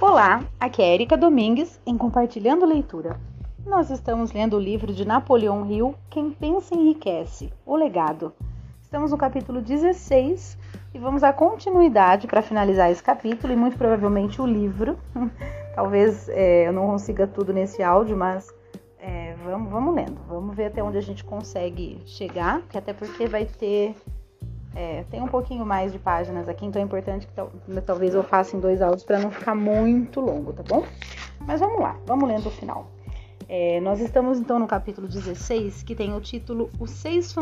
Olá, aqui é Erika Domingues em Compartilhando Leitura. Nós estamos lendo o livro de Napoleão Hill, Quem Pensa Enriquece, O Legado. Estamos no capítulo 16 e vamos à continuidade para finalizar esse capítulo e muito provavelmente o livro. Talvez é, eu não consiga tudo nesse áudio, mas é, vamos, vamos lendo. Vamos ver até onde a gente consegue chegar, até porque vai ter é, tem um pouquinho mais de páginas aqui, então é importante que talvez eu faça em dois áudios para não ficar muito longo, tá bom? Mas vamos lá, vamos lendo o final. É, nós estamos então no capítulo 16, que tem o título Os Seis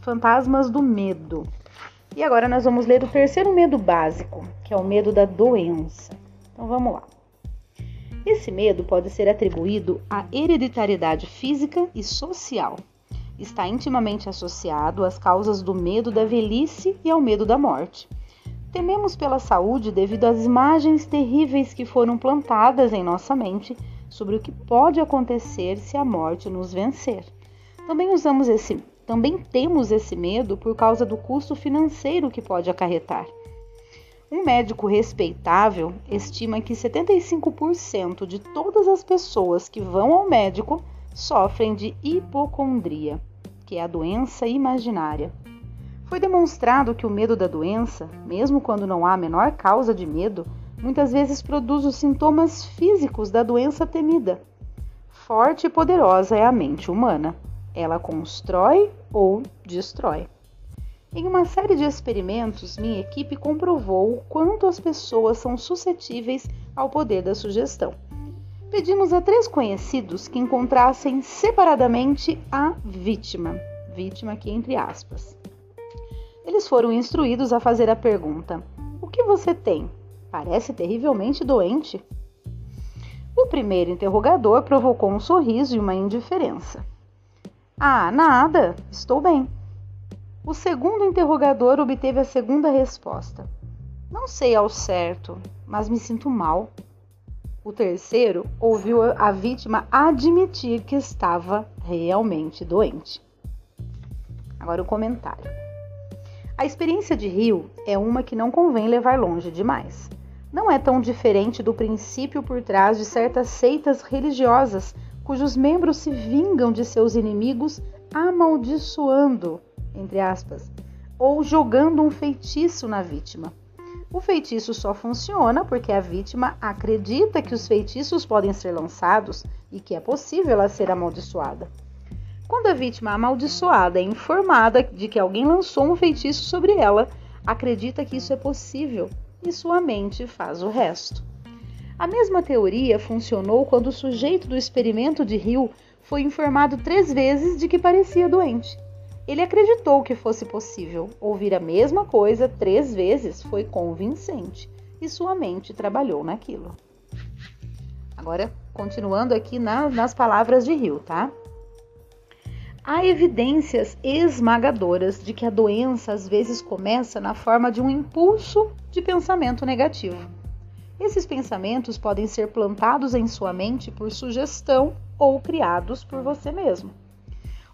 Fantasmas do Medo. E agora nós vamos ler o terceiro medo básico, que é o medo da doença. Então vamos lá. Esse medo pode ser atribuído à hereditariedade física e social está intimamente associado às causas do medo da velhice e ao medo da morte. Tememos pela saúde devido às imagens terríveis que foram plantadas em nossa mente sobre o que pode acontecer se a morte nos vencer. Também usamos esse, também temos esse medo por causa do custo financeiro que pode acarretar. Um médico respeitável estima que 75% de todas as pessoas que vão ao médico sofrem de hipocondria que é a doença imaginária. Foi demonstrado que o medo da doença, mesmo quando não há a menor causa de medo, muitas vezes produz os sintomas físicos da doença temida. Forte e poderosa é a mente humana. Ela constrói ou destrói. Em uma série de experimentos, minha equipe comprovou o quanto as pessoas são suscetíveis ao poder da sugestão. Pedimos a três conhecidos que encontrassem separadamente a vítima, vítima aqui entre aspas. Eles foram instruídos a fazer a pergunta: O que você tem? Parece terrivelmente doente. O primeiro interrogador provocou um sorriso e uma indiferença. Ah, nada, estou bem. O segundo interrogador obteve a segunda resposta. Não sei ao certo, mas me sinto mal. O terceiro ouviu a vítima admitir que estava realmente doente. Agora o comentário. A experiência de Rio é uma que não convém levar longe demais. Não é tão diferente do princípio por trás de certas seitas religiosas cujos membros se vingam de seus inimigos amaldiçoando, entre aspas, ou jogando um feitiço na vítima. O feitiço só funciona porque a vítima acredita que os feitiços podem ser lançados e que é possível ela ser amaldiçoada. Quando a vítima amaldiçoada é informada de que alguém lançou um feitiço sobre ela, acredita que isso é possível e sua mente faz o resto. A mesma teoria funcionou quando o sujeito do experimento de Hill foi informado três vezes de que parecia doente. Ele acreditou que fosse possível. Ouvir a mesma coisa três vezes foi convincente e sua mente trabalhou naquilo. Agora, continuando aqui na, nas palavras de Hill, tá? Há evidências esmagadoras de que a doença às vezes começa na forma de um impulso de pensamento negativo. Esses pensamentos podem ser plantados em sua mente por sugestão ou criados por você mesmo.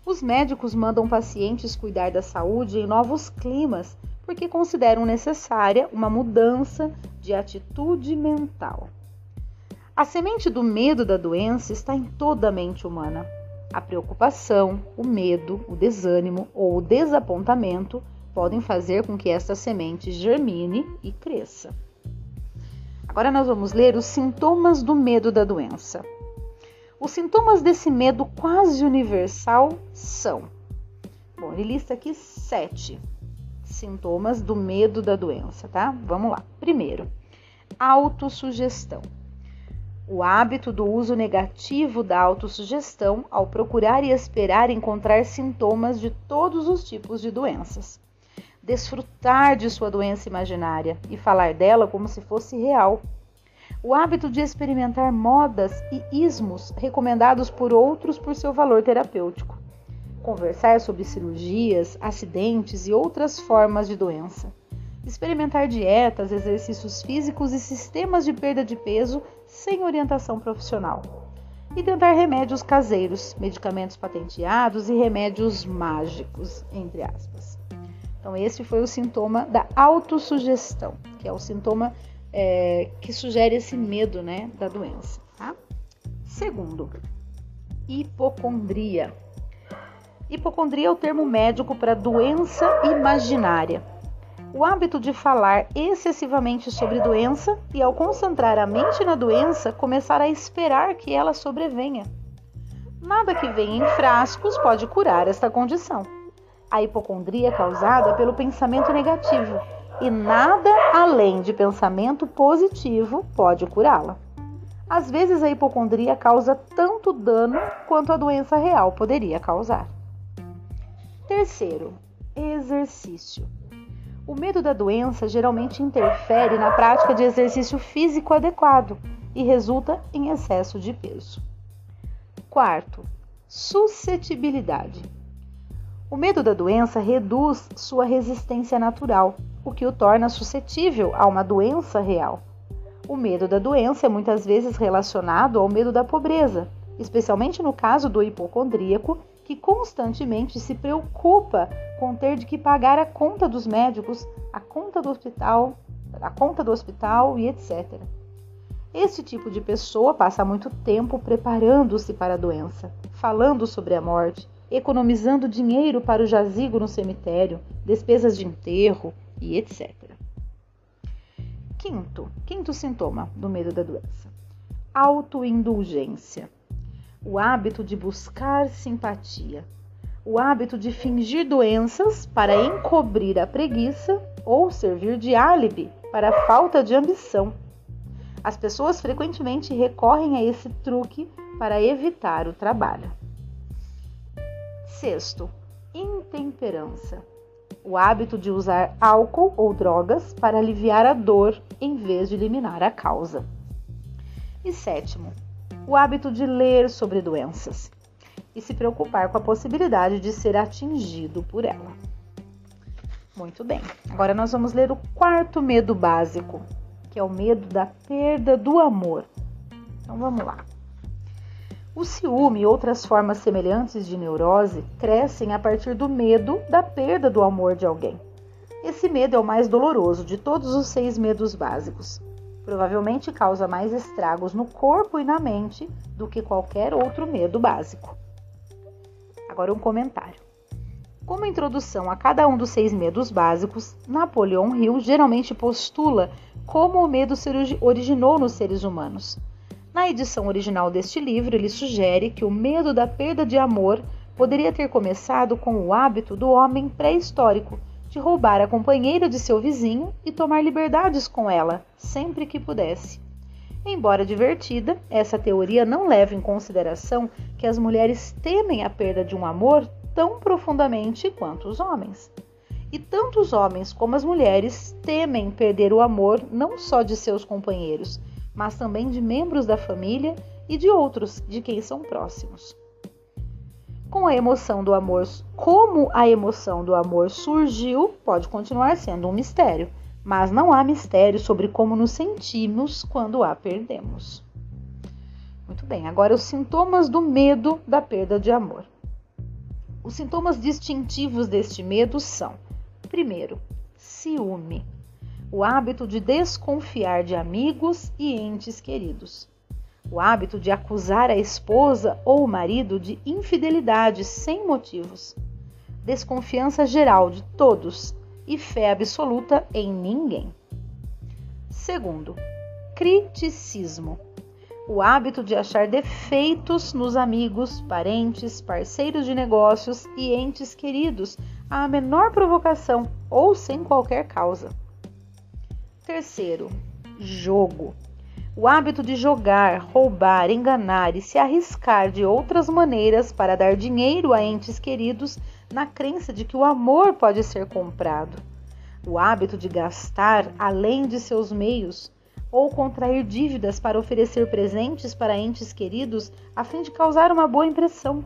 Os médicos mandam pacientes cuidar da saúde em novos climas porque consideram necessária uma mudança de atitude mental. A semente do medo da doença está em toda a mente humana. A preocupação, o medo, o desânimo ou o desapontamento podem fazer com que esta semente germine e cresça. Agora nós vamos ler os sintomas do medo da doença. Os sintomas desse medo quase universal são. Bom, ele lista aqui sete sintomas do medo da doença, tá? Vamos lá. Primeiro, autossugestão. O hábito do uso negativo da autossugestão ao procurar e esperar encontrar sintomas de todos os tipos de doenças. Desfrutar de sua doença imaginária e falar dela como se fosse real o hábito de experimentar modas e ismos recomendados por outros por seu valor terapêutico, conversar sobre cirurgias, acidentes e outras formas de doença, experimentar dietas, exercícios físicos e sistemas de perda de peso sem orientação profissional, e tentar remédios caseiros, medicamentos patenteados e remédios mágicos, entre aspas. Então, esse foi o sintoma da autossugestão, que é o sintoma é, que sugere esse medo né, da doença. Tá? Segundo, hipocondria. Hipocondria é o termo médico para doença imaginária. O hábito de falar excessivamente sobre doença e, ao concentrar a mente na doença, começar a esperar que ela sobrevenha. Nada que venha em frascos pode curar esta condição. A hipocondria é causada pelo pensamento negativo e nada além de pensamento positivo pode curá-la. Às vezes, a hipocondria causa tanto dano quanto a doença real poderia causar. Terceiro, exercício. O medo da doença geralmente interfere na prática de exercício físico adequado e resulta em excesso de peso. Quarto, suscetibilidade. O medo da doença reduz sua resistência natural, o que o torna suscetível a uma doença real. O medo da doença é muitas vezes relacionado ao medo da pobreza, especialmente no caso do hipocondríaco, que constantemente se preocupa com ter de que pagar a conta dos médicos, a conta do hospital, a conta do hospital e etc. Este tipo de pessoa passa muito tempo preparando-se para a doença, falando sobre a morte, economizando dinheiro para o jazigo no cemitério, despesas de enterro e etc. Quinto, quinto sintoma do medo da doença: autoindulgência o hábito de buscar simpatia, o hábito de fingir doenças para encobrir a preguiça ou servir de álibi para a falta de ambição. As pessoas frequentemente recorrem a esse truque para evitar o trabalho. Sexto, intemperança. O hábito de usar álcool ou drogas para aliviar a dor em vez de eliminar a causa. E sétimo, o hábito de ler sobre doenças e se preocupar com a possibilidade de ser atingido por ela. Muito bem, agora nós vamos ler o quarto medo básico, que é o medo da perda do amor. Então vamos lá. O ciúme e outras formas semelhantes de neurose crescem a partir do medo da perda do amor de alguém. Esse medo é o mais doloroso de todos os seis medos básicos provavelmente causa mais estragos no corpo e na mente do que qualquer outro medo básico. Agora, um comentário. Como introdução a cada um dos seis medos básicos, Napoleão Hill geralmente postula como o medo se originou nos seres humanos. Na edição original deste livro, ele sugere que o medo da perda de amor poderia ter começado com o hábito do homem pré-histórico de roubar a companheira de seu vizinho e tomar liberdades com ela, sempre que pudesse. Embora divertida, essa teoria não leva em consideração que as mulheres temem a perda de um amor tão profundamente quanto os homens. E tanto os homens como as mulheres temem perder o amor não só de seus companheiros, mas também de membros da família e de outros de quem são próximos com a emoção do amor, como a emoção do amor surgiu, pode continuar sendo um mistério, mas não há mistério sobre como nos sentimos quando a perdemos. Muito bem, agora os sintomas do medo da perda de amor. Os sintomas distintivos deste medo são: primeiro, ciúme, o hábito de desconfiar de amigos e entes queridos o hábito de acusar a esposa ou o marido de infidelidade sem motivos, desconfiança geral de todos e fé absoluta em ninguém. Segundo, criticismo. O hábito de achar defeitos nos amigos, parentes, parceiros de negócios e entes queridos à menor provocação ou sem qualquer causa. Terceiro, jogo o hábito de jogar, roubar, enganar e se arriscar de outras maneiras para dar dinheiro a entes queridos na crença de que o amor pode ser comprado. O hábito de gastar além de seus meios ou contrair dívidas para oferecer presentes para entes queridos a fim de causar uma boa impressão.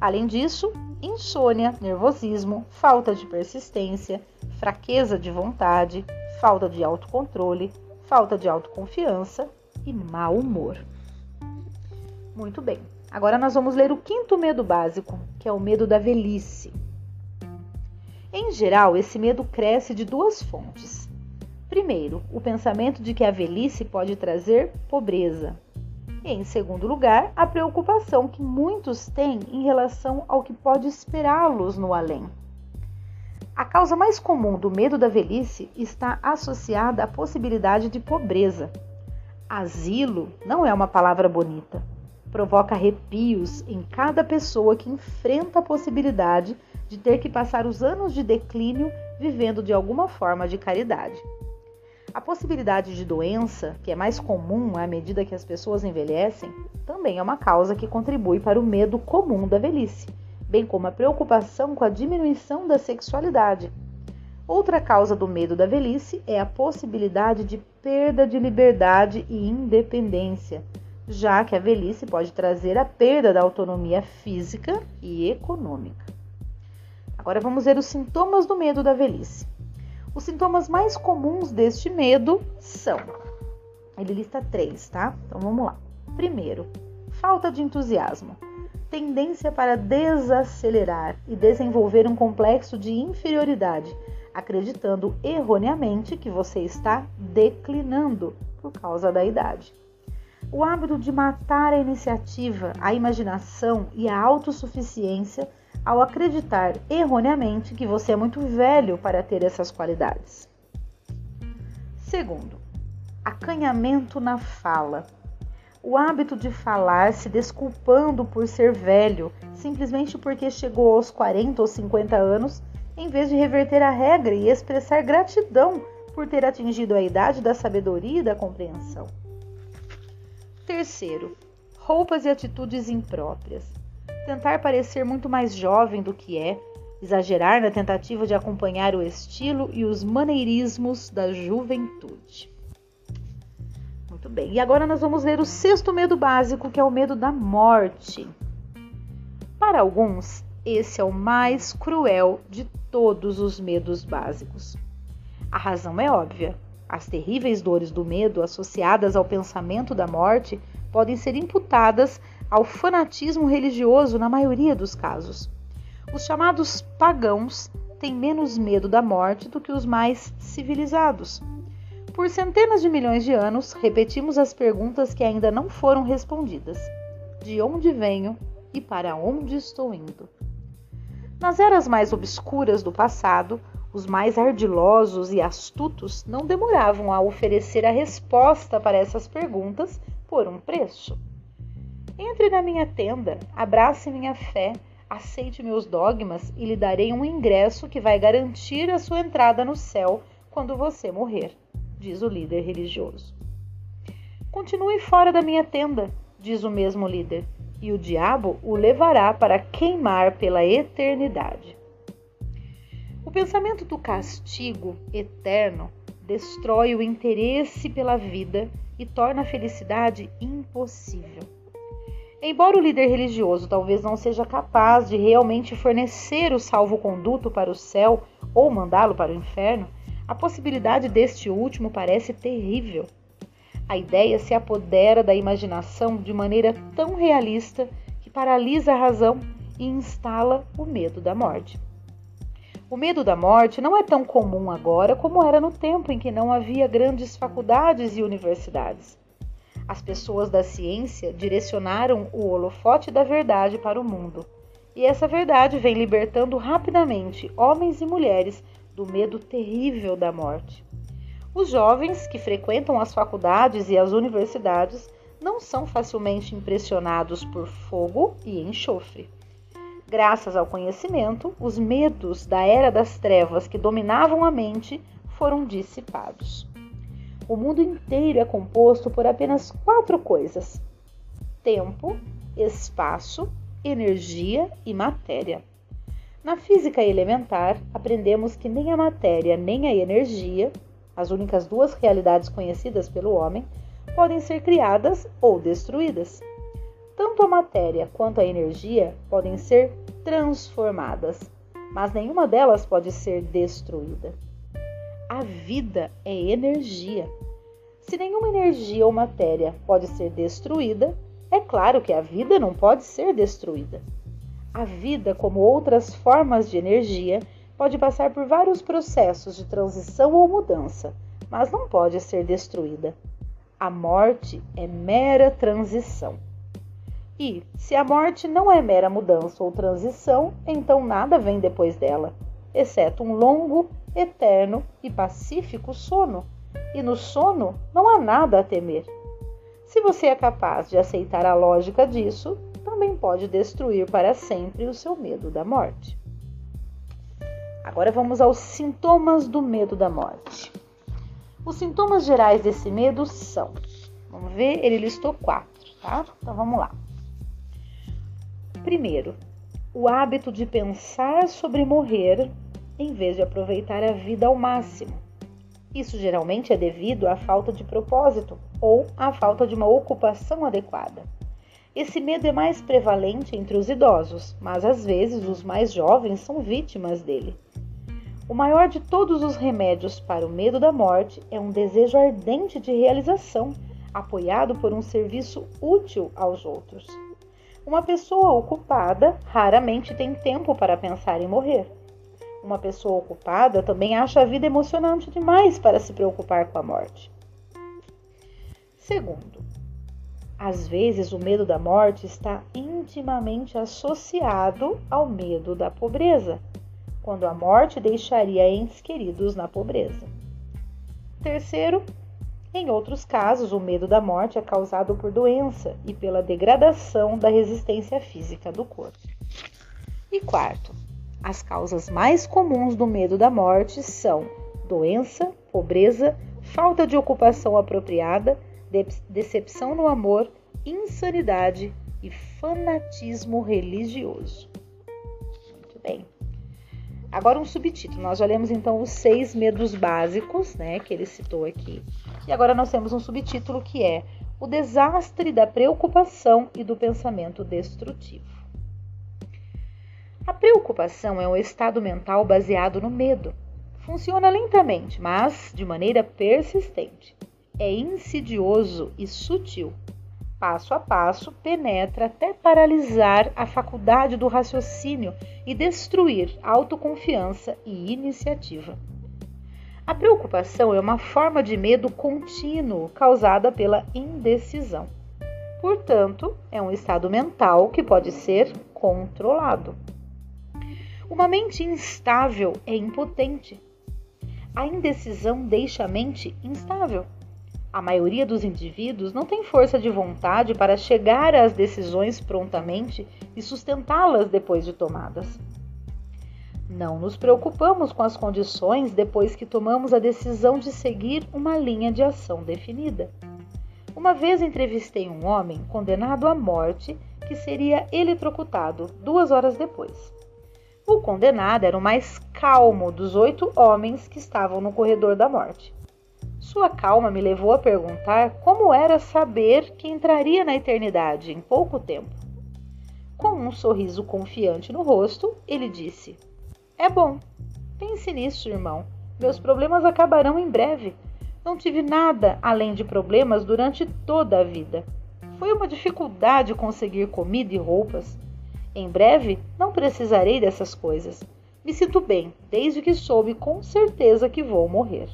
Além disso, insônia, nervosismo, falta de persistência, fraqueza de vontade, falta de autocontrole, falta de autoconfiança e mau humor. Muito bem, agora nós vamos ler o quinto medo básico, que é o medo da velhice. Em geral, esse medo cresce de duas fontes. Primeiro, o pensamento de que a velhice pode trazer pobreza. E, em segundo lugar, a preocupação que muitos têm em relação ao que pode esperá-los no além. A causa mais comum do medo da velhice está associada à possibilidade de pobreza. Asilo não é uma palavra bonita. Provoca arrepios em cada pessoa que enfrenta a possibilidade de ter que passar os anos de declínio vivendo de alguma forma de caridade. A possibilidade de doença, que é mais comum à medida que as pessoas envelhecem, também é uma causa que contribui para o medo comum da velhice, bem como a preocupação com a diminuição da sexualidade. Outra causa do medo da velhice é a possibilidade de perda de liberdade e independência, já que a velhice pode trazer a perda da autonomia física e econômica. Agora vamos ver os sintomas do medo da velhice. Os sintomas mais comuns deste medo são. Ele lista três, tá? Então vamos lá. Primeiro, falta de entusiasmo, tendência para desacelerar e desenvolver um complexo de inferioridade, acreditando erroneamente que você está declinando por causa da idade. O hábito de matar a iniciativa, a imaginação e a autossuficiência ao acreditar erroneamente que você é muito velho para ter essas qualidades. Segundo, acanhamento na fala. O hábito de falar se desculpando por ser velho, simplesmente porque chegou aos 40 ou 50 anos, em vez de reverter a regra e expressar gratidão por ter atingido a idade da sabedoria e da compreensão. Terceiro, roupas e atitudes impróprias tentar parecer muito mais jovem do que é, exagerar na tentativa de acompanhar o estilo e os maneirismos da juventude. Muito bem, e agora nós vamos ler o sexto medo básico, que é o medo da morte. Para alguns, esse é o mais cruel de todos os medos básicos. A razão é óbvia. As terríveis dores do medo associadas ao pensamento da morte podem ser imputadas ao fanatismo religioso na maioria dos casos. Os chamados pagãos têm menos medo da morte do que os mais civilizados. Por centenas de milhões de anos, repetimos as perguntas que ainda não foram respondidas: De onde venho e para onde estou indo? Nas eras mais obscuras do passado, os mais ardilosos e astutos não demoravam a oferecer a resposta para essas perguntas por um preço. Entre na minha tenda, abrace minha fé, aceite meus dogmas e lhe darei um ingresso que vai garantir a sua entrada no céu quando você morrer, diz o líder religioso. Continue fora da minha tenda, diz o mesmo líder, e o diabo o levará para queimar pela eternidade. O pensamento do castigo eterno destrói o interesse pela vida e torna a felicidade impossível. Embora o líder religioso talvez não seja capaz de realmente fornecer o salvo-conduto para o céu ou mandá-lo para o inferno, a possibilidade deste último parece terrível. A ideia se apodera da imaginação de maneira tão realista que paralisa a razão e instala o medo da morte. O medo da morte não é tão comum agora como era no tempo em que não havia grandes faculdades e universidades. As pessoas da ciência direcionaram o holofote da verdade para o mundo. E essa verdade vem libertando rapidamente homens e mulheres do medo terrível da morte. Os jovens que frequentam as faculdades e as universidades não são facilmente impressionados por fogo e enxofre. Graças ao conhecimento, os medos da era das trevas que dominavam a mente foram dissipados. O mundo inteiro é composto por apenas quatro coisas: tempo, espaço, energia e matéria. Na física elementar, aprendemos que nem a matéria nem a energia, as únicas duas realidades conhecidas pelo homem, podem ser criadas ou destruídas. Tanto a matéria quanto a energia podem ser transformadas, mas nenhuma delas pode ser destruída. A vida é energia. Se nenhuma energia ou matéria pode ser destruída, é claro que a vida não pode ser destruída. A vida, como outras formas de energia, pode passar por vários processos de transição ou mudança, mas não pode ser destruída. A morte é mera transição. E, se a morte não é mera mudança ou transição, então nada vem depois dela, exceto um longo, eterno e pacífico sono. E no sono não há nada a temer. Se você é capaz de aceitar a lógica disso, também pode destruir para sempre o seu medo da morte. Agora vamos aos sintomas do medo da morte. Os sintomas gerais desse medo são, vamos ver, ele listou quatro, tá? Então vamos lá. Primeiro, o hábito de pensar sobre morrer em vez de aproveitar a vida ao máximo. Isso geralmente é devido à falta de propósito ou à falta de uma ocupação adequada. Esse medo é mais prevalente entre os idosos, mas às vezes os mais jovens são vítimas dele. O maior de todos os remédios para o medo da morte é um desejo ardente de realização, apoiado por um serviço útil aos outros. Uma pessoa ocupada raramente tem tempo para pensar em morrer. Uma pessoa ocupada também acha a vida emocionante demais para se preocupar com a morte. Segundo, às vezes o medo da morte está intimamente associado ao medo da pobreza, quando a morte deixaria entes queridos na pobreza. Terceiro, em outros casos, o medo da morte é causado por doença e pela degradação da resistência física do corpo. E quarto, as causas mais comuns do medo da morte são doença, pobreza, falta de ocupação apropriada, decepção no amor, insanidade e fanatismo religioso. Muito bem. Agora um subtítulo. Nós lemos então os seis medos básicos, né, que ele citou aqui. E agora nós temos um subtítulo que é o desastre da preocupação e do pensamento destrutivo. A preocupação é um estado mental baseado no medo. Funciona lentamente, mas de maneira persistente. É insidioso e sutil passo a passo, penetra até paralisar a faculdade do raciocínio e destruir autoconfiança e iniciativa. A preocupação é uma forma de medo contínuo causada pela indecisão. Portanto, é um estado mental que pode ser controlado. Uma mente instável é impotente. A indecisão deixa a mente instável. A maioria dos indivíduos não tem força de vontade para chegar às decisões prontamente e sustentá-las depois de tomadas. Não nos preocupamos com as condições depois que tomamos a decisão de seguir uma linha de ação definida. Uma vez entrevistei um homem condenado à morte que seria eletrocutado duas horas depois. O condenado era o mais calmo dos oito homens que estavam no corredor da morte. Sua calma me levou a perguntar como era saber que entraria na eternidade em pouco tempo. Com um sorriso confiante no rosto, ele disse: É bom. Pense nisso, irmão. Meus problemas acabarão em breve. Não tive nada além de problemas durante toda a vida. Foi uma dificuldade conseguir comida e roupas. Em breve não precisarei dessas coisas. Me sinto bem, desde que soube com certeza que vou morrer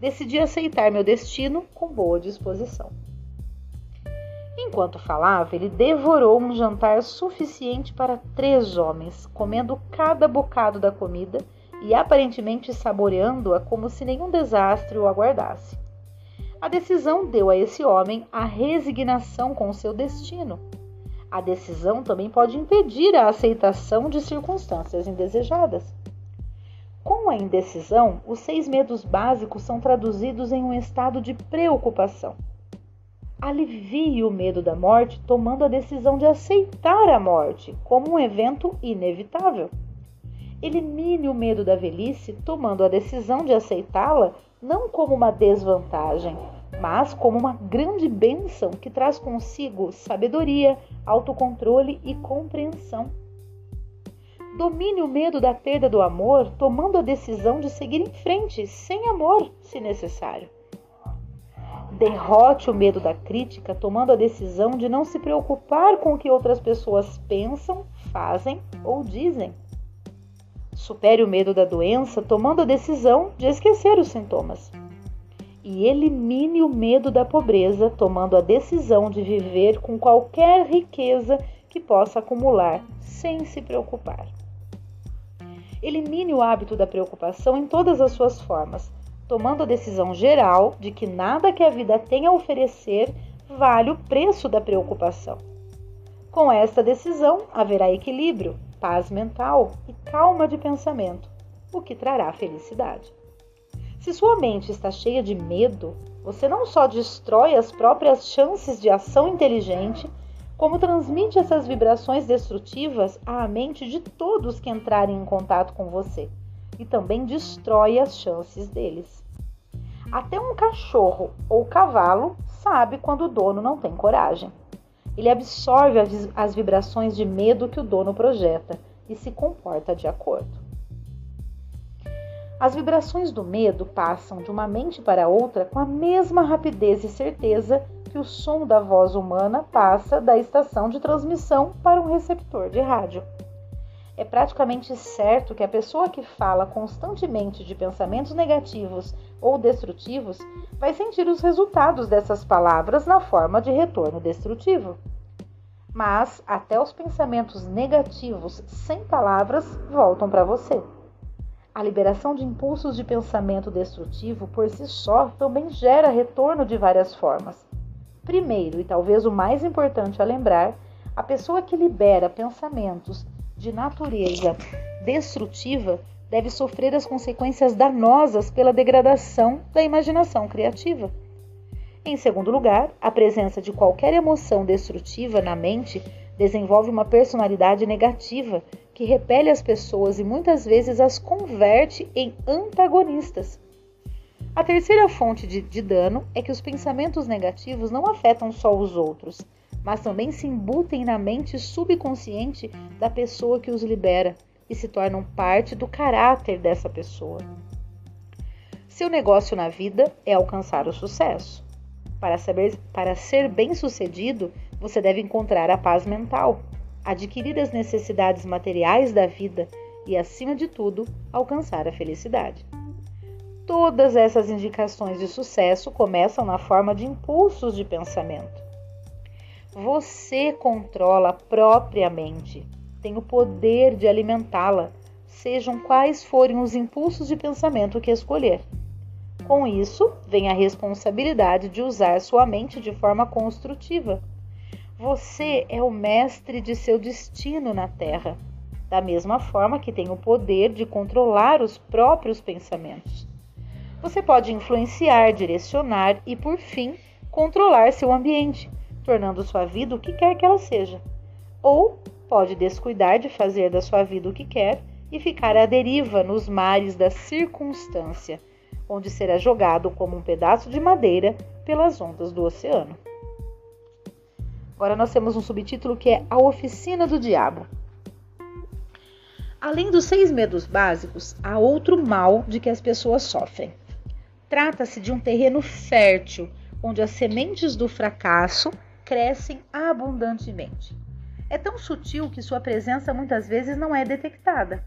decidi aceitar meu destino com boa disposição. Enquanto falava, ele devorou um jantar suficiente para três homens, comendo cada bocado da comida e aparentemente saboreando-a como se nenhum desastre o aguardasse. A decisão deu a esse homem a resignação com seu destino. A decisão também pode impedir a aceitação de circunstâncias indesejadas. A indecisão, os seis medos básicos são traduzidos em um estado de preocupação. Alivie o medo da morte tomando a decisão de aceitar a morte como um evento inevitável. Elimine o medo da velhice tomando a decisão de aceitá-la não como uma desvantagem, mas como uma grande bênção que traz consigo sabedoria, autocontrole e compreensão. Domine o medo da perda do amor, tomando a decisão de seguir em frente, sem amor, se necessário. Derrote o medo da crítica, tomando a decisão de não se preocupar com o que outras pessoas pensam, fazem ou dizem. Supere o medo da doença, tomando a decisão de esquecer os sintomas. e elimine o medo da pobreza, tomando a decisão de viver com qualquer riqueza que possa acumular, sem se preocupar. Elimine o hábito da preocupação em todas as suas formas, tomando a decisão geral de que nada que a vida tem a oferecer vale o preço da preocupação. Com esta decisão, haverá equilíbrio, paz mental e calma de pensamento, o que trará felicidade. Se sua mente está cheia de medo, você não só destrói as próprias chances de ação inteligente, como transmite essas vibrações destrutivas à mente de todos que entrarem em contato com você e também destrói as chances deles. Até um cachorro ou cavalo sabe quando o dono não tem coragem. Ele absorve as vibrações de medo que o dono projeta e se comporta de acordo. As vibrações do medo passam de uma mente para outra com a mesma rapidez e certeza que o som da voz humana passa da estação de transmissão para um receptor de rádio. É praticamente certo que a pessoa que fala constantemente de pensamentos negativos ou destrutivos vai sentir os resultados dessas palavras na forma de retorno destrutivo. Mas até os pensamentos negativos sem palavras voltam para você. A liberação de impulsos de pensamento destrutivo por si só também gera retorno de várias formas. Primeiro, e talvez o mais importante a lembrar, a pessoa que libera pensamentos de natureza destrutiva deve sofrer as consequências danosas pela degradação da imaginação criativa. Em segundo lugar, a presença de qualquer emoção destrutiva na mente desenvolve uma personalidade negativa que repele as pessoas e muitas vezes as converte em antagonistas. A terceira fonte de, de, dano é que os pensamentos negativos não afetam só os outros, mas também se embutem na mente subconsciente da pessoa que os libera e se tornam parte do caráter dessa pessoa. Seu negócio na vida é alcançar o sucesso. Para, saber, para ser bem sucedido, você deve encontrar a paz mental, adquirir as necessidades materiais da vida e, acima de tudo, alcançar a felicidade. Todas essas indicações de sucesso começam na forma de impulsos de pensamento. Você controla propriamente, tem o poder de alimentá-la, sejam quais forem os impulsos de pensamento que escolher. Com isso, vem a responsabilidade de usar sua mente de forma construtiva. Você é o mestre de seu destino na Terra, da mesma forma que tem o poder de controlar os próprios pensamentos. Você pode influenciar, direcionar e, por fim, controlar seu ambiente, tornando sua vida o que quer que ela seja. Ou pode descuidar de fazer da sua vida o que quer e ficar à deriva nos mares da circunstância onde será jogado como um pedaço de madeira pelas ondas do oceano. Agora nós temos um subtítulo que é A Oficina do Diabo. Além dos seis medos básicos, há outro mal de que as pessoas sofrem. Trata-se de um terreno fértil, onde as sementes do fracasso crescem abundantemente. É tão sutil que sua presença muitas vezes não é detectada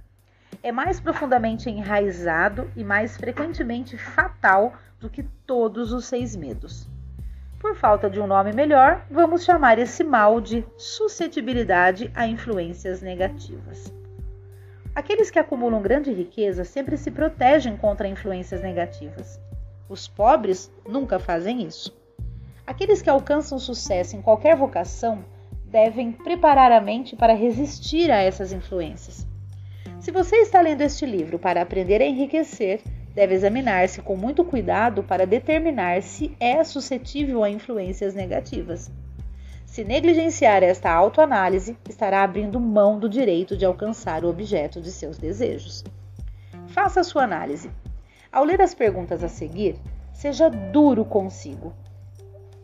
é mais profundamente enraizado e mais frequentemente fatal do que todos os seis medos. Por falta de um nome melhor, vamos chamar esse mal de suscetibilidade a influências negativas. Aqueles que acumulam grande riqueza sempre se protegem contra influências negativas. Os pobres nunca fazem isso. Aqueles que alcançam sucesso em qualquer vocação devem preparar a mente para resistir a essas influências. Se você está lendo este livro para aprender a enriquecer, deve examinar-se com muito cuidado para determinar se é suscetível a influências negativas. Se negligenciar esta autoanálise, estará abrindo mão do direito de alcançar o objeto de seus desejos. Faça a sua análise. Ao ler as perguntas a seguir, seja duro consigo.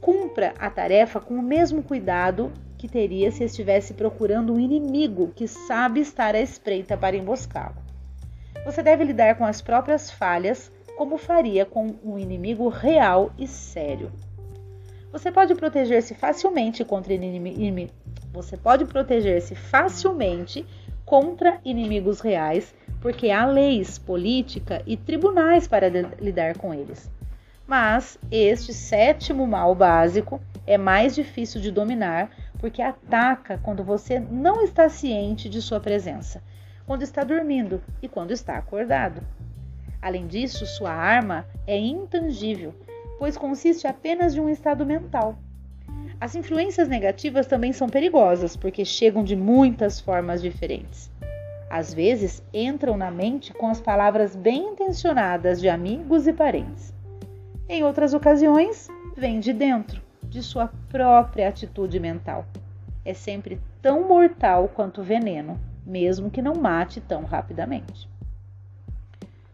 Cumpra a tarefa com o mesmo cuidado que teria se estivesse procurando um inimigo que sabe estar à espreita para emboscá-lo. Você deve lidar com as próprias falhas como faria com um inimigo real e sério. Você pode proteger-se facilmente contra inimigos. Você pode proteger-se facilmente contra inimigos reais, porque há leis, política e tribunais para lidar com eles. Mas este sétimo mal básico é mais difícil de dominar porque ataca quando você não está ciente de sua presença, quando está dormindo e quando está acordado. Além disso, sua arma é intangível, pois consiste apenas de um estado mental. As influências negativas também são perigosas, porque chegam de muitas formas diferentes. Às vezes, entram na mente com as palavras bem intencionadas de amigos e parentes. Em outras ocasiões, vem de dentro, de sua própria atitude mental. É sempre tão mortal quanto o veneno, mesmo que não mate tão rapidamente.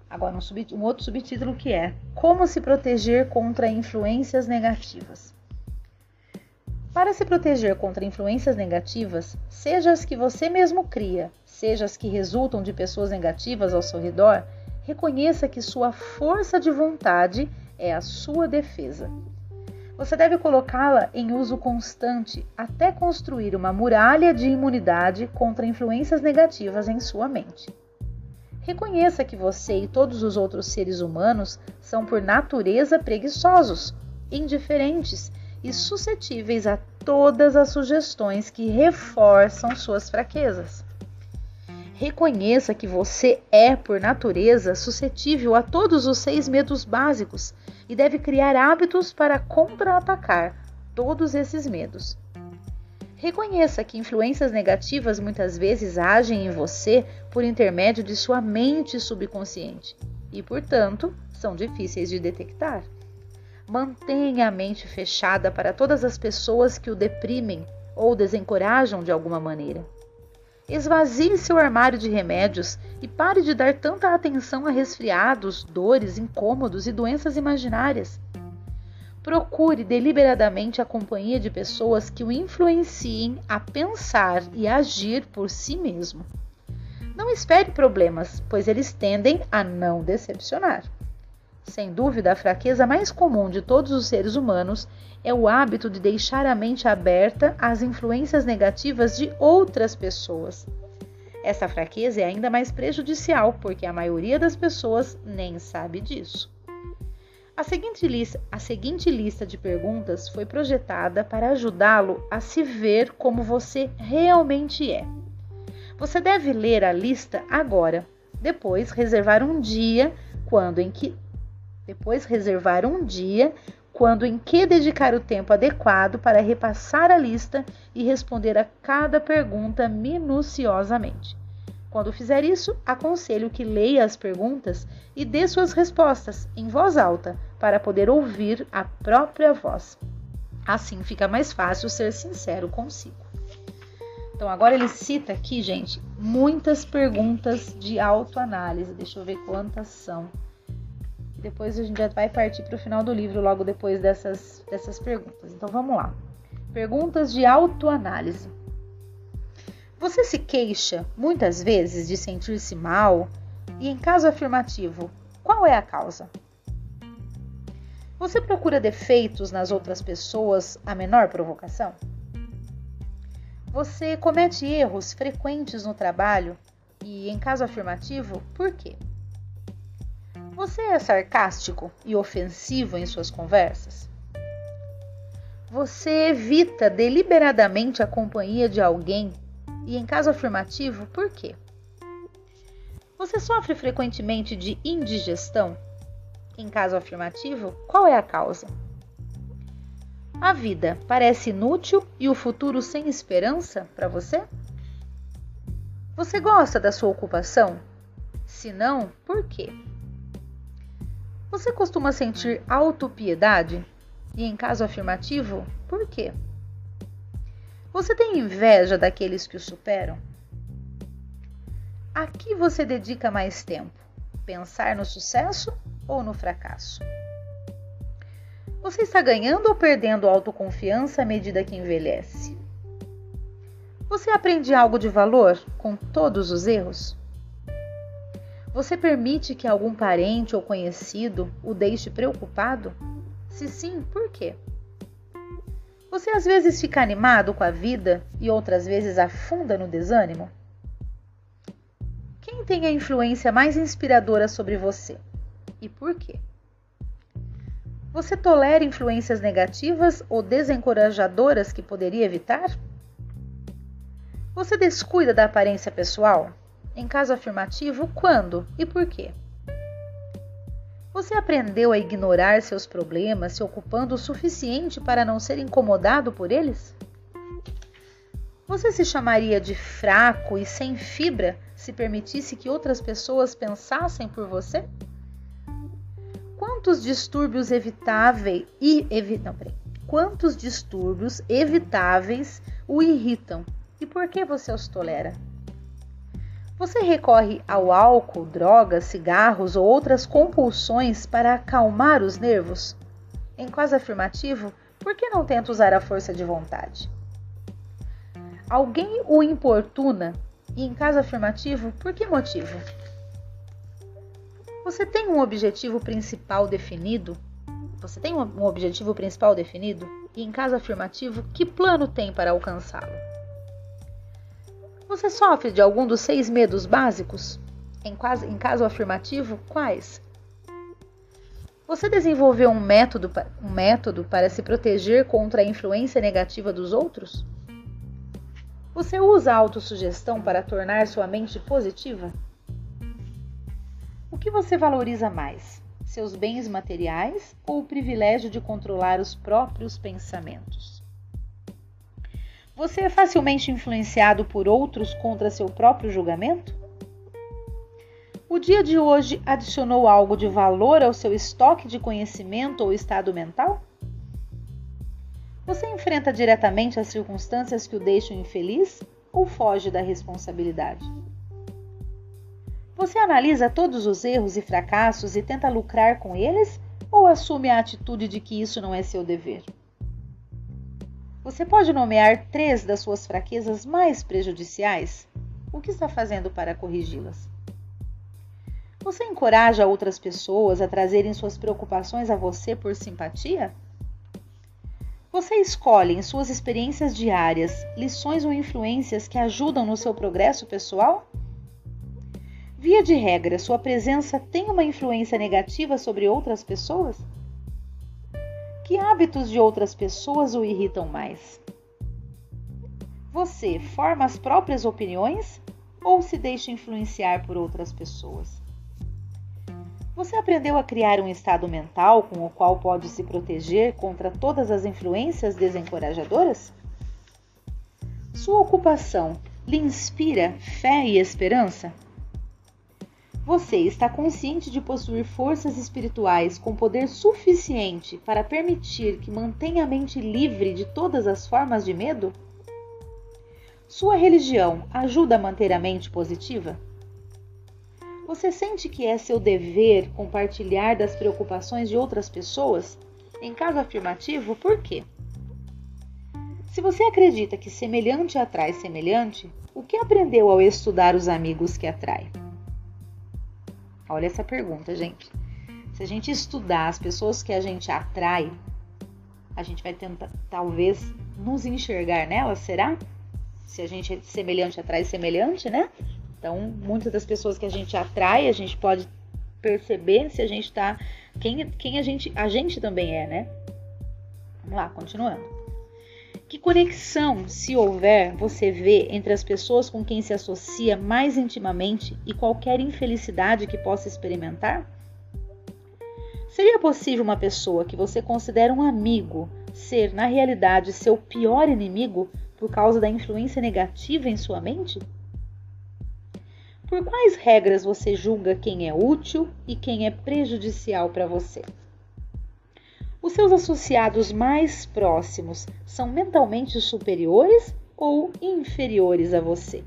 Agora, um, um, outro subtítulo que é Como se proteger contra influências negativas. Para se proteger contra influências negativas, seja as que você mesmo cria, seja as que resultam de pessoas negativas ao seu redor, reconheça que sua força de vontade é a sua defesa. Você deve colocá-la em uso constante até construir uma muralha de imunidade contra influências negativas em sua mente. Reconheça que você e todos os outros seres humanos são, por natureza, preguiçosos, indiferentes e suscetíveis a todas as sugestões que reforçam suas fraquezas. Reconheça que você é, por natureza, suscetível a todos os seis medos básicos e deve criar hábitos para contra-atacar todos esses medos. Reconheça que influências negativas muitas vezes agem em você por intermédio de sua mente subconsciente e, portanto, são difíceis de detectar. Mantenha a mente fechada para todas as pessoas que o deprimem ou desencorajam de alguma maneira. Esvazie seu armário de remédios e pare de dar tanta atenção a resfriados, dores, incômodos e doenças imaginárias. Procure deliberadamente a companhia de pessoas que o influenciem a pensar e agir por si mesmo. Não espere problemas, pois eles tendem a não decepcionar. Sem dúvida, a fraqueza mais comum de todos os seres humanos é o hábito de deixar a mente aberta às influências negativas de outras pessoas. Essa fraqueza é ainda mais prejudicial porque a maioria das pessoas nem sabe disso. A seguinte, lista, a seguinte lista de perguntas foi projetada para ajudá-lo a se ver como você realmente é. Você deve ler a lista agora, depois reservar um dia quando em que depois reservar um dia quando em que dedicar o tempo adequado para repassar a lista e responder a cada pergunta minuciosamente. Quando fizer isso, aconselho que leia as perguntas e dê suas respostas em voz alta para poder ouvir a própria voz. Assim fica mais fácil ser sincero consigo. Então, agora ele cita aqui, gente, muitas perguntas de autoanálise. Deixa eu ver quantas são. Depois a gente já vai partir para o final do livro, logo depois dessas, dessas perguntas. Então vamos lá. Perguntas de autoanálise. Você se queixa muitas vezes de sentir-se mal? E em caso afirmativo, qual é a causa? Você procura defeitos nas outras pessoas a menor provocação? Você comete erros frequentes no trabalho? E em caso afirmativo, por quê? Você é sarcástico e ofensivo em suas conversas? Você evita deliberadamente a companhia de alguém e, em caso afirmativo, por quê? Você sofre frequentemente de indigestão? Em caso afirmativo, qual é a causa? A vida parece inútil e o futuro sem esperança para você? Você gosta da sua ocupação? Se não, por quê? Você costuma sentir autopiedade? E em caso afirmativo, por quê? Você tem inveja daqueles que o superam? A que você dedica mais tempo? Pensar no sucesso ou no fracasso? Você está ganhando ou perdendo autoconfiança à medida que envelhece? Você aprende algo de valor com todos os erros? Você permite que algum parente ou conhecido o deixe preocupado? Se sim, por quê? Você às vezes fica animado com a vida e outras vezes afunda no desânimo? Quem tem a influência mais inspiradora sobre você? E por quê? Você tolera influências negativas ou desencorajadoras que poderia evitar? Você descuida da aparência pessoal? Em caso afirmativo, quando e por quê? Você aprendeu a ignorar seus problemas, se ocupando o suficiente para não ser incomodado por eles? Você se chamaria de fraco e sem fibra se permitisse que outras pessoas pensassem por você? Quantos distúrbios evitáveis e evi, não, peraí. Quantos distúrbios evitáveis o irritam e por que você os tolera? Você recorre ao álcool, drogas, cigarros ou outras compulsões para acalmar os nervos? Em caso afirmativo, por que não tenta usar a força de vontade? Alguém o importuna? E em caso afirmativo, por que motivo? Você tem um objetivo principal definido? Você tem um objetivo principal definido? E em caso afirmativo, que plano tem para alcançá-lo? Você sofre de algum dos seis medos básicos? Em, quase, em caso afirmativo, quais? Você desenvolveu um método, um método para se proteger contra a influência negativa dos outros? Você usa a autossugestão para tornar sua mente positiva? O que você valoriza mais? Seus bens materiais ou o privilégio de controlar os próprios pensamentos? Você é facilmente influenciado por outros contra seu próprio julgamento? O dia de hoje adicionou algo de valor ao seu estoque de conhecimento ou estado mental? Você enfrenta diretamente as circunstâncias que o deixam infeliz ou foge da responsabilidade? Você analisa todos os erros e fracassos e tenta lucrar com eles ou assume a atitude de que isso não é seu dever? Você pode nomear três das suas fraquezas mais prejudiciais? O que está fazendo para corrigi-las? Você encoraja outras pessoas a trazerem suas preocupações a você por simpatia? Você escolhe em suas experiências diárias lições ou influências que ajudam no seu progresso pessoal? Via de regra, sua presença tem uma influência negativa sobre outras pessoas? Que hábitos de outras pessoas o irritam mais? Você forma as próprias opiniões ou se deixa influenciar por outras pessoas? Você aprendeu a criar um estado mental com o qual pode se proteger contra todas as influências desencorajadoras? Sua ocupação lhe inspira fé e esperança? Você está consciente de possuir forças espirituais com poder suficiente para permitir que mantenha a mente livre de todas as formas de medo? Sua religião ajuda a manter a mente positiva? Você sente que é seu dever compartilhar das preocupações de outras pessoas? Em caso afirmativo, por quê? Se você acredita que semelhante atrai semelhante, o que aprendeu ao estudar os amigos que atrai? Olha essa pergunta, gente. Se a gente estudar as pessoas que a gente atrai, a gente vai tentar, talvez, nos enxergar nelas, será? Se a gente é semelhante atrai semelhante, né? Então, muitas das pessoas que a gente atrai, a gente pode perceber se a gente tá. Quem, quem a gente. A gente também é, né? Vamos lá, continuando. Que conexão, se houver, você vê entre as pessoas com quem se associa mais intimamente e qualquer infelicidade que possa experimentar? Seria possível uma pessoa que você considera um amigo ser, na realidade, seu pior inimigo por causa da influência negativa em sua mente? Por quais regras você julga quem é útil e quem é prejudicial para você? Os seus associados mais próximos são mentalmente superiores ou inferiores a você?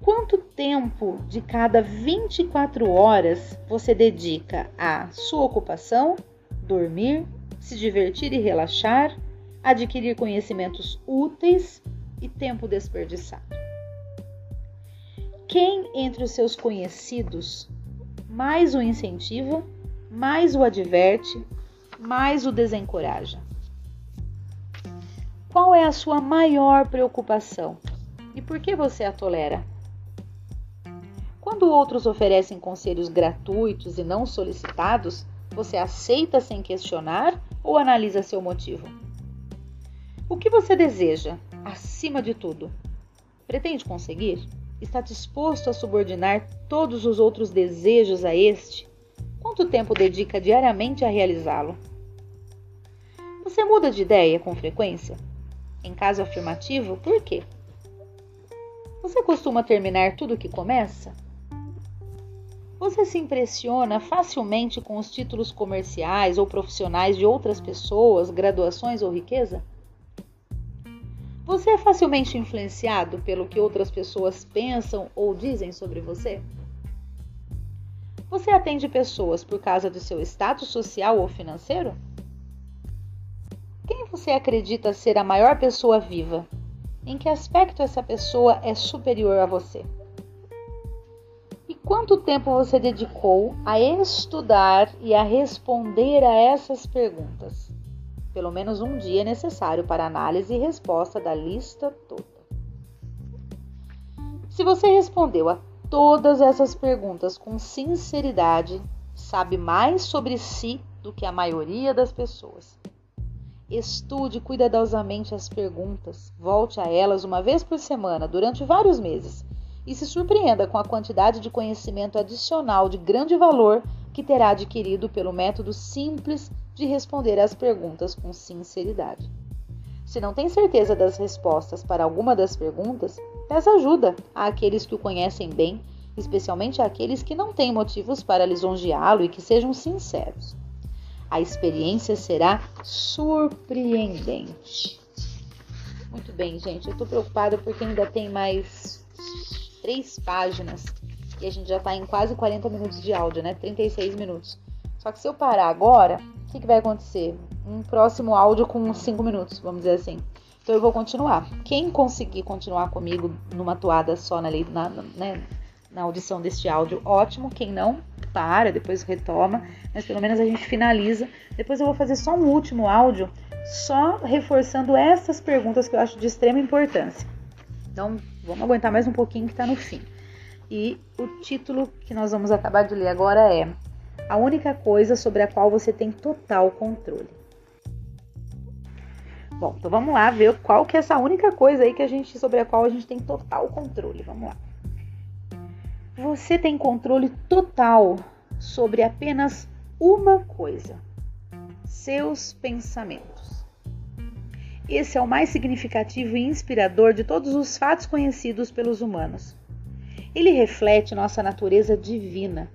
Quanto tempo de cada 24 horas você dedica à sua ocupação, dormir, se divertir e relaxar, adquirir conhecimentos úteis e tempo desperdiçado? Quem entre os seus conhecidos mais o incentiva mais o adverte, mais o desencoraja. Qual é a sua maior preocupação e por que você a tolera? Quando outros oferecem conselhos gratuitos e não solicitados, você aceita sem questionar ou analisa seu motivo? O que você deseja, acima de tudo? Pretende conseguir? Está disposto a subordinar todos os outros desejos a este? Quanto tempo dedica diariamente a realizá-lo? Você muda de ideia com frequência? Em caso afirmativo, por quê? Você costuma terminar tudo o que começa? Você se impressiona facilmente com os títulos comerciais ou profissionais de outras pessoas, graduações ou riqueza? Você é facilmente influenciado pelo que outras pessoas pensam ou dizem sobre você? Você atende pessoas por causa de seu status social ou financeiro? Quem você acredita ser a maior pessoa viva? Em que aspecto essa pessoa é superior a você? quanto tempo você dedicou a estudar e a responder a essas perguntas? Pelo menos um dia é necessário para análise e resposta da lista toda. Se você respondeu a todas essas perguntas com sinceridade, sabe mais sobre si do que a maioria das pessoas. Estude cuidadosamente as perguntas, volte a elas uma vez por semana durante vários meses e se surpreenda com a quantidade de conhecimento adicional de grande valor que terá adquirido pelo método simples de responder às perguntas com sinceridade. Se não tem certeza das respostas para alguma das perguntas, peça ajuda àqueles que o conhecem bem, especialmente àqueles que não têm motivos para lisonjeá-lo e que sejam sinceros. A experiência será surpreendente. Muito bem, gente. Eu estou preocupada porque ainda tem mais três páginas e a gente já está em quase 40 minutos de áudio, né? 36 minutos. Só que se eu parar agora, o que, que vai acontecer? Um próximo áudio com 5 minutos, vamos dizer assim. Então eu vou continuar. Quem conseguir continuar comigo numa toada só na, na, né, na audição deste áudio, ótimo. Quem não, para, depois retoma. Mas pelo menos a gente finaliza. Depois eu vou fazer só um último áudio, só reforçando essas perguntas que eu acho de extrema importância. Então, vamos aguentar mais um pouquinho que está no fim. E o título que nós vamos acabar de ler agora é A única coisa sobre a qual você tem total controle. Bom, então vamos lá ver qual que é essa única coisa aí que a gente sobre a qual a gente tem total controle. Vamos lá. Você tem controle total sobre apenas uma coisa: seus pensamentos. Esse é o mais significativo e inspirador de todos os fatos conhecidos pelos humanos. Ele reflete nossa natureza divina.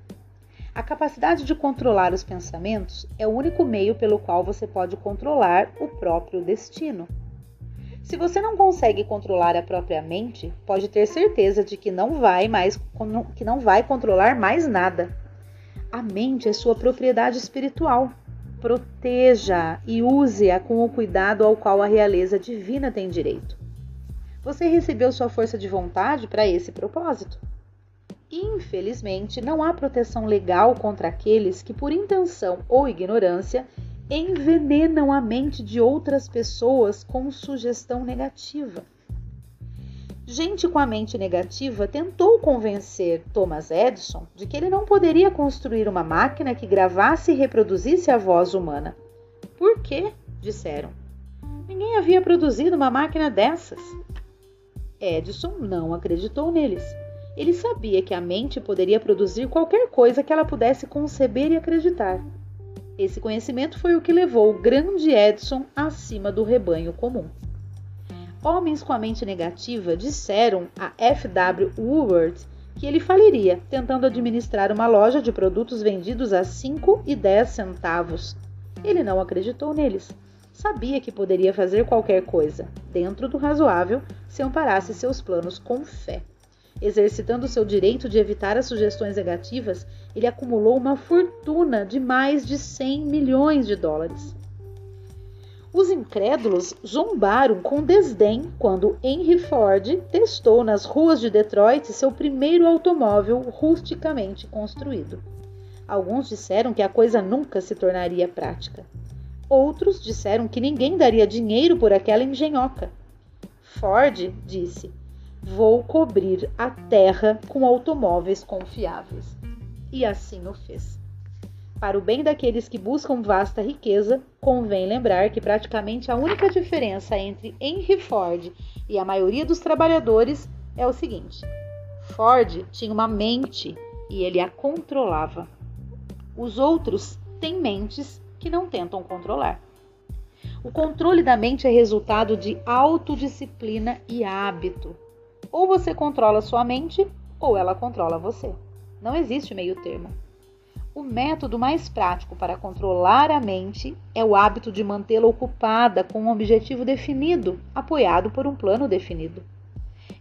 A capacidade de controlar os pensamentos é o único meio pelo qual você pode controlar o próprio destino. Se você não consegue controlar a própria mente, pode ter certeza de que não vai mais que não vai controlar mais nada. A mente é sua propriedade espiritual proteja e use-a com o cuidado ao qual a realeza divina tem direito. Você recebeu sua força de vontade para esse propósito. Infelizmente, não há proteção legal contra aqueles que, por intenção ou ignorância, envenenam a mente de outras pessoas com sugestão negativa. Gente com a mente negativa tentou convencer Thomas Edison de que ele não poderia construir uma máquina que gravasse e reproduzisse a voz humana. Por quê? disseram. Ninguém havia produzido uma máquina dessas. Edison não acreditou neles. Ele sabia que a mente poderia produzir qualquer coisa que ela pudesse conceber e acreditar. Esse conhecimento foi o que levou o grande Edison acima do rebanho comum. Homens com a mente negativa disseram a F.W. Woolworth que ele faliria, tentando administrar uma loja de produtos vendidos a 5 e 10 centavos. Ele não acreditou neles. Sabia que poderia fazer qualquer coisa, dentro do razoável, se amparasse seus planos com fé. Exercitando seu direito de evitar as sugestões negativas, ele acumulou uma fortuna de mais de 100 milhões de dólares. Os incrédulos zombaram com desdém quando Henry Ford testou nas ruas de Detroit seu primeiro automóvel rusticamente construído. Alguns disseram que a coisa nunca se tornaria prática. Outros disseram que ninguém daria dinheiro por aquela engenhoca. Ford disse: Vou cobrir a terra com automóveis confiáveis. E assim o fez. Para o bem daqueles que buscam vasta riqueza, convém lembrar que praticamente a única diferença entre Henry Ford e a maioria dos trabalhadores é o seguinte: Ford tinha uma mente e ele a controlava. Os outros têm mentes que não tentam controlar. O controle da mente é resultado de autodisciplina e hábito. Ou você controla sua mente, ou ela controla você. Não existe meio termo. O método mais prático para controlar a mente é o hábito de mantê-la ocupada com um objetivo definido, apoiado por um plano definido.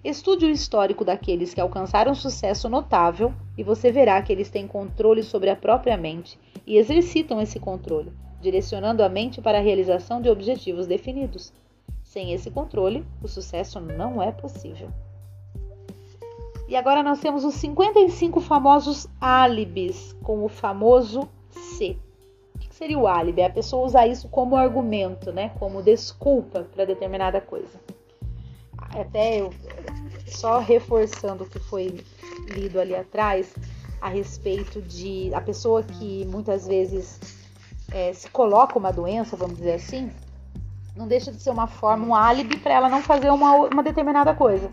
Estude o histórico daqueles que alcançaram sucesso notável e você verá que eles têm controle sobre a própria mente e exercitam esse controle, direcionando a mente para a realização de objetivos definidos. Sem esse controle, o sucesso não é possível. E agora nós temos os 55 famosos álibis, com o famoso C. O que seria o álibi? A pessoa usar isso como argumento, né? Como desculpa para determinada coisa. Até eu, só reforçando o que foi lido ali atrás, a respeito de a pessoa que muitas vezes é, se coloca uma doença, vamos dizer assim, não deixa de ser uma forma, um álibi para ela não fazer uma, uma determinada coisa.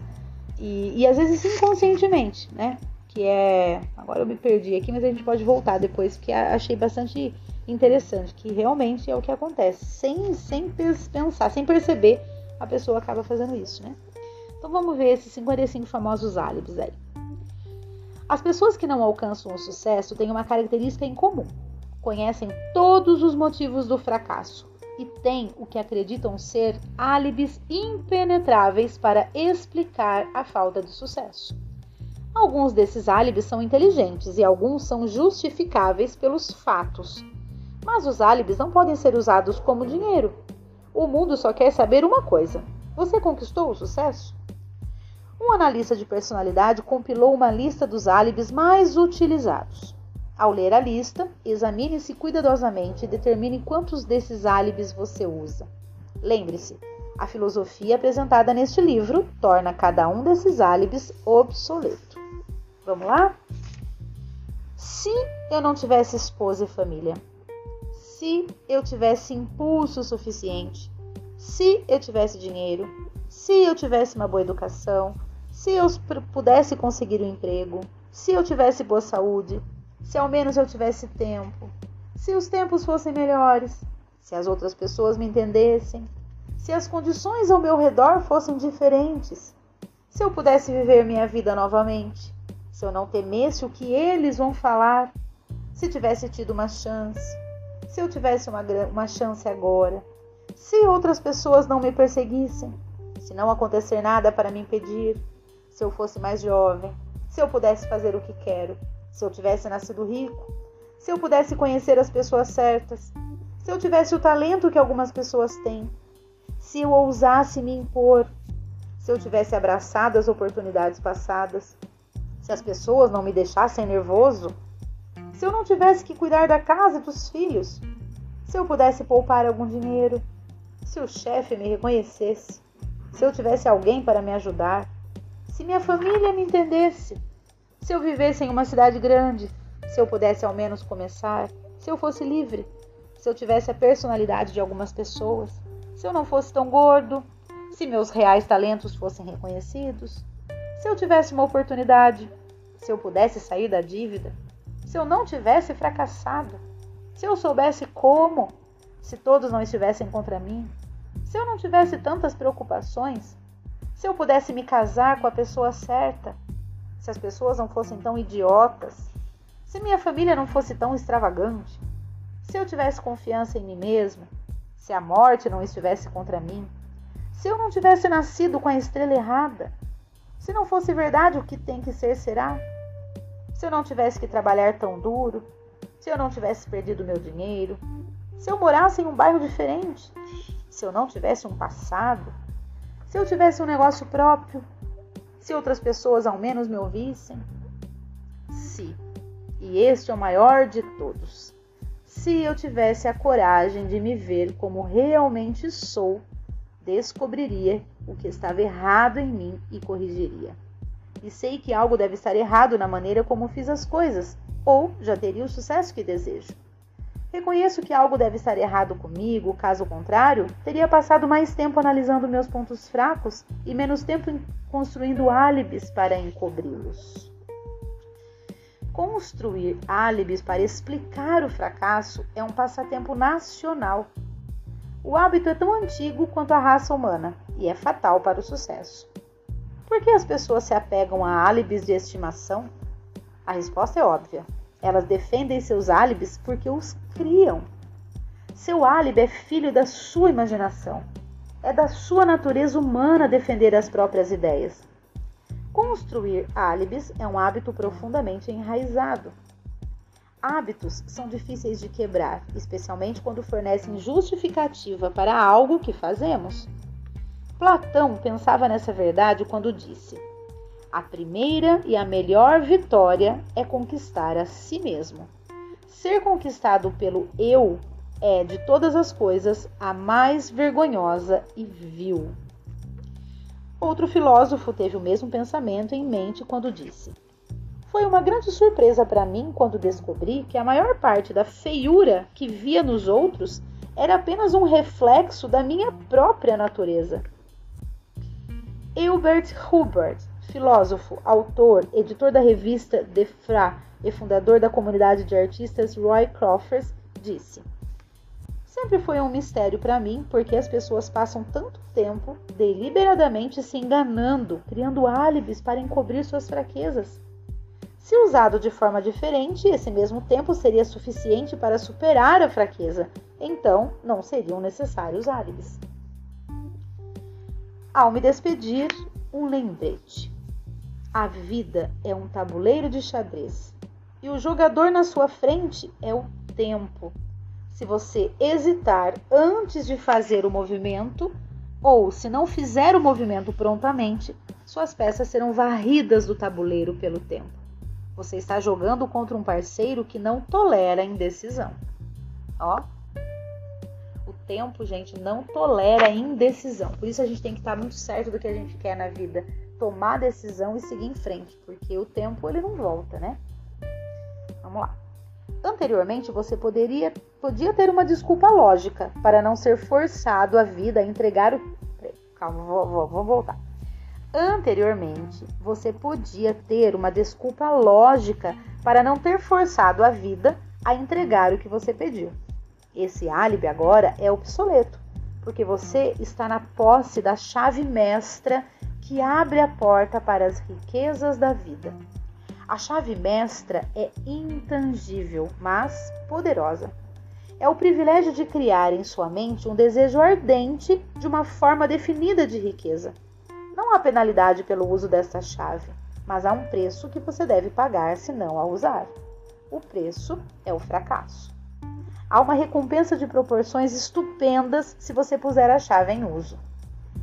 E, e às vezes inconscientemente, né? Que é. Agora eu me perdi aqui, mas a gente pode voltar depois, porque achei bastante interessante, que realmente é o que acontece. Sem, sem pensar, sem perceber, a pessoa acaba fazendo isso, né? Então vamos ver esses 55 famosos álibis aí. As pessoas que não alcançam o sucesso têm uma característica em comum. Conhecem todos os motivos do fracasso e têm o que acreditam ser álibis impenetráveis para explicar a falta de sucesso. Alguns desses álibis são inteligentes e alguns são justificáveis pelos fatos. Mas os álibis não podem ser usados como dinheiro. O mundo só quer saber uma coisa: você conquistou o sucesso? Um analista de personalidade compilou uma lista dos álibis mais utilizados. Ao ler a lista, examine-se cuidadosamente e determine quantos desses álibis você usa. Lembre-se, a filosofia apresentada neste livro torna cada um desses álibis obsoleto. Vamos lá? Se eu não tivesse esposa e família, se eu tivesse impulso suficiente, se eu tivesse dinheiro, se eu tivesse uma boa educação, se eu pudesse conseguir um emprego, se eu tivesse boa saúde, se ao menos eu tivesse tempo, se os tempos fossem melhores, se as outras pessoas me entendessem, se as condições ao meu redor fossem diferentes, se eu pudesse viver minha vida novamente, se eu não temesse o que eles vão falar, se tivesse tido uma chance, se eu tivesse uma, uma chance agora, se outras pessoas não me perseguissem, se não acontecer nada para me impedir, se eu fosse mais jovem, se eu pudesse fazer o que quero, se eu tivesse nascido rico, se eu pudesse conhecer as pessoas certas, se eu tivesse o talento que algumas pessoas têm, se eu ousasse me impor, se eu tivesse abraçado as oportunidades passadas, se as pessoas não me deixassem nervoso, se eu não tivesse que cuidar da casa e dos filhos, se eu pudesse poupar algum dinheiro, se o chefe me reconhecesse, se eu tivesse alguém para me ajudar, se minha família me entendesse, se eu vivesse em uma cidade grande, se eu pudesse ao menos começar, se eu fosse livre, se eu tivesse a personalidade de algumas pessoas, se eu não fosse tão gordo, se meus reais talentos fossem reconhecidos, se eu tivesse uma oportunidade, se eu pudesse sair da dívida, se eu não tivesse fracassado, se eu soubesse como, se todos não estivessem contra mim, se eu não tivesse tantas preocupações, se eu pudesse me casar com a pessoa certa, se as pessoas não fossem tão idiotas, se minha família não fosse tão extravagante, se eu tivesse confiança em mim mesma, se a morte não estivesse contra mim, se eu não tivesse nascido com a estrela errada, se não fosse verdade o que tem que ser será, se eu não tivesse que trabalhar tão duro, se eu não tivesse perdido meu dinheiro, se eu morasse em um bairro diferente, se eu não tivesse um passado, se eu tivesse um negócio próprio, se outras pessoas ao menos me ouvissem? Se, e este é o maior de todos, se eu tivesse a coragem de me ver como realmente sou, descobriria o que estava errado em mim e corrigiria. E sei que algo deve estar errado na maneira como fiz as coisas, ou já teria o sucesso que desejo. Reconheço que algo deve estar errado comigo, caso contrário, teria passado mais tempo analisando meus pontos fracos e menos tempo construindo álibis para encobri-los. Construir álibis para explicar o fracasso é um passatempo nacional. O hábito é tão antigo quanto a raça humana e é fatal para o sucesso. Por que as pessoas se apegam a álibis de estimação? A resposta é óbvia. Elas defendem seus álibis porque os criam. Seu álibi é filho da sua imaginação. É da sua natureza humana defender as próprias ideias. Construir álibis é um hábito profundamente enraizado. Hábitos são difíceis de quebrar, especialmente quando fornecem justificativa para algo que fazemos. Platão pensava nessa verdade quando disse: A primeira e a melhor vitória é conquistar a si mesmo. Ser conquistado pelo eu é, de todas as coisas, a mais vergonhosa e vil. Outro filósofo teve o mesmo pensamento em mente quando disse: Foi uma grande surpresa para mim quando descobri que a maior parte da feiura que via nos outros era apenas um reflexo da minha própria natureza. Hubert Hubbard, filósofo, autor, editor da revista The Fra e fundador da comunidade de artistas Roy Crawford, disse: Sempre foi um mistério para mim porque as pessoas passam tanto tempo deliberadamente se enganando, criando álibis para encobrir suas fraquezas. Se usado de forma diferente, esse mesmo tempo seria suficiente para superar a fraqueza, então não seriam necessários álibis. Ao me despedir, um lembrete. A vida é um tabuleiro de xadrez e o jogador na sua frente é o tempo se você hesitar antes de fazer o movimento, ou se não fizer o movimento prontamente, suas peças serão varridas do tabuleiro pelo tempo. Você está jogando contra um parceiro que não tolera indecisão. Ó, o tempo, gente, não tolera indecisão. Por isso a gente tem que estar muito certo do que a gente quer na vida, tomar decisão e seguir em frente, porque o tempo ele não volta, né? Vamos lá. Anteriormente, você poderia, podia ter uma desculpa lógica para não ser forçado a vida a entregar o. Calma, vou, vou, vou voltar. Anteriormente, você podia ter uma desculpa lógica para não ter forçado a vida a entregar o que você pediu. Esse álibi agora é obsoleto, porque você está na posse da chave mestra que abre a porta para as riquezas da vida. A chave mestra é intangível, mas poderosa. É o privilégio de criar em sua mente um desejo ardente de uma forma definida de riqueza. Não há penalidade pelo uso desta chave, mas há um preço que você deve pagar se não a usar. O preço é o fracasso. Há uma recompensa de proporções estupendas se você puser a chave em uso.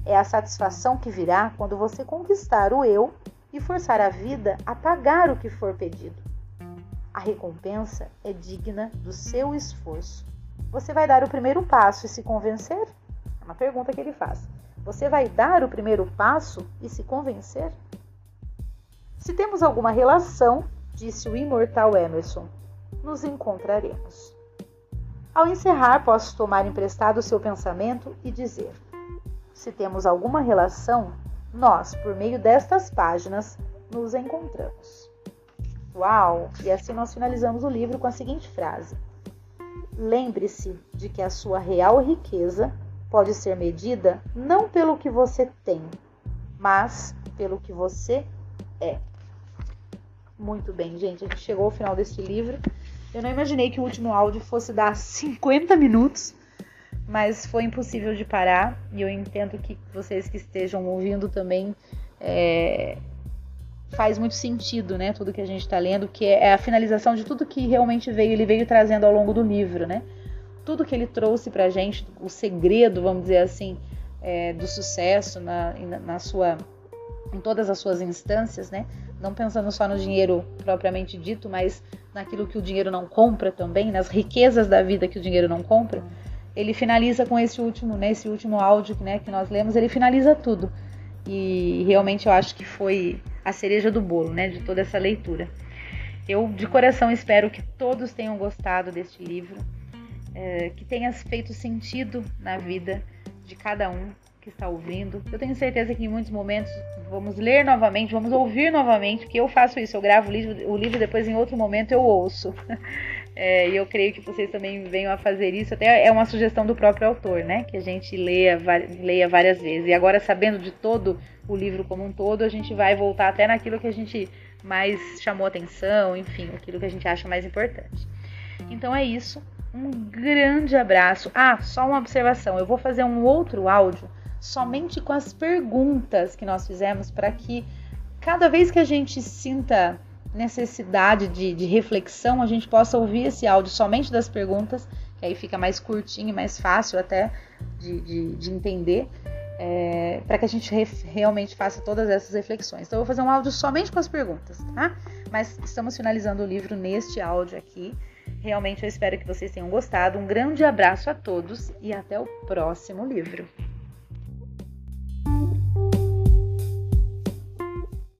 É a satisfação que virá quando você conquistar o eu e forçar a vida a pagar o que for pedido. A recompensa é digna do seu esforço. Você vai dar o primeiro passo e se convencer? É uma pergunta que ele faz. Você vai dar o primeiro passo e se convencer? Se temos alguma relação, disse o imortal Emerson, nos encontraremos. Ao encerrar, posso tomar emprestado o seu pensamento e dizer: se temos alguma relação, nós, por meio destas páginas, nos encontramos. Uau! E assim nós finalizamos o livro com a seguinte frase: Lembre-se de que a sua real riqueza pode ser medida não pelo que você tem, mas pelo que você é. Muito bem, gente, a gente chegou ao final deste livro. Eu não imaginei que o último áudio fosse dar 50 minutos, mas foi impossível de parar e eu entendo que vocês que estejam ouvindo também é, faz muito sentido, né? Tudo que a gente está lendo, que é a finalização de tudo que realmente veio, ele veio trazendo ao longo do livro, né? Tudo que ele trouxe para a gente, o segredo, vamos dizer assim, é, do sucesso na, na sua, em todas as suas instâncias, né? Não pensando só no dinheiro propriamente dito, mas naquilo que o dinheiro não compra também, nas riquezas da vida que o dinheiro não compra ele finaliza com esse último, nesse último áudio né, que nós lemos, ele finaliza tudo. E realmente eu acho que foi a cereja do bolo, né, de toda essa leitura. Eu de coração espero que todos tenham gostado deste livro, é, que tenha feito sentido na vida de cada um que está ouvindo. Eu tenho certeza que em muitos momentos vamos ler novamente, vamos ouvir novamente, porque eu faço isso, eu gravo o livro, o livro depois em outro momento eu ouço. É, e eu creio que vocês também venham a fazer isso. Até é uma sugestão do próprio autor, né? Que a gente leia, leia várias vezes. E agora, sabendo de todo o livro como um todo, a gente vai voltar até naquilo que a gente mais chamou atenção, enfim, aquilo que a gente acha mais importante. Então é isso. Um grande abraço. Ah, só uma observação. Eu vou fazer um outro áudio somente com as perguntas que nós fizemos para que cada vez que a gente sinta necessidade de, de, reflexão, a gente possa ouvir esse áudio somente das perguntas, que aí fica mais curtinho mais fácil até de, de, de entender, é, para que a gente re, realmente faça todas essas reflexões. Então, eu vou fazer um áudio somente com as perguntas, tá? Mas estamos finalizando o livro neste áudio aqui. Realmente eu espero que vocês tenham gostado. Um grande abraço a todos e até o próximo livro.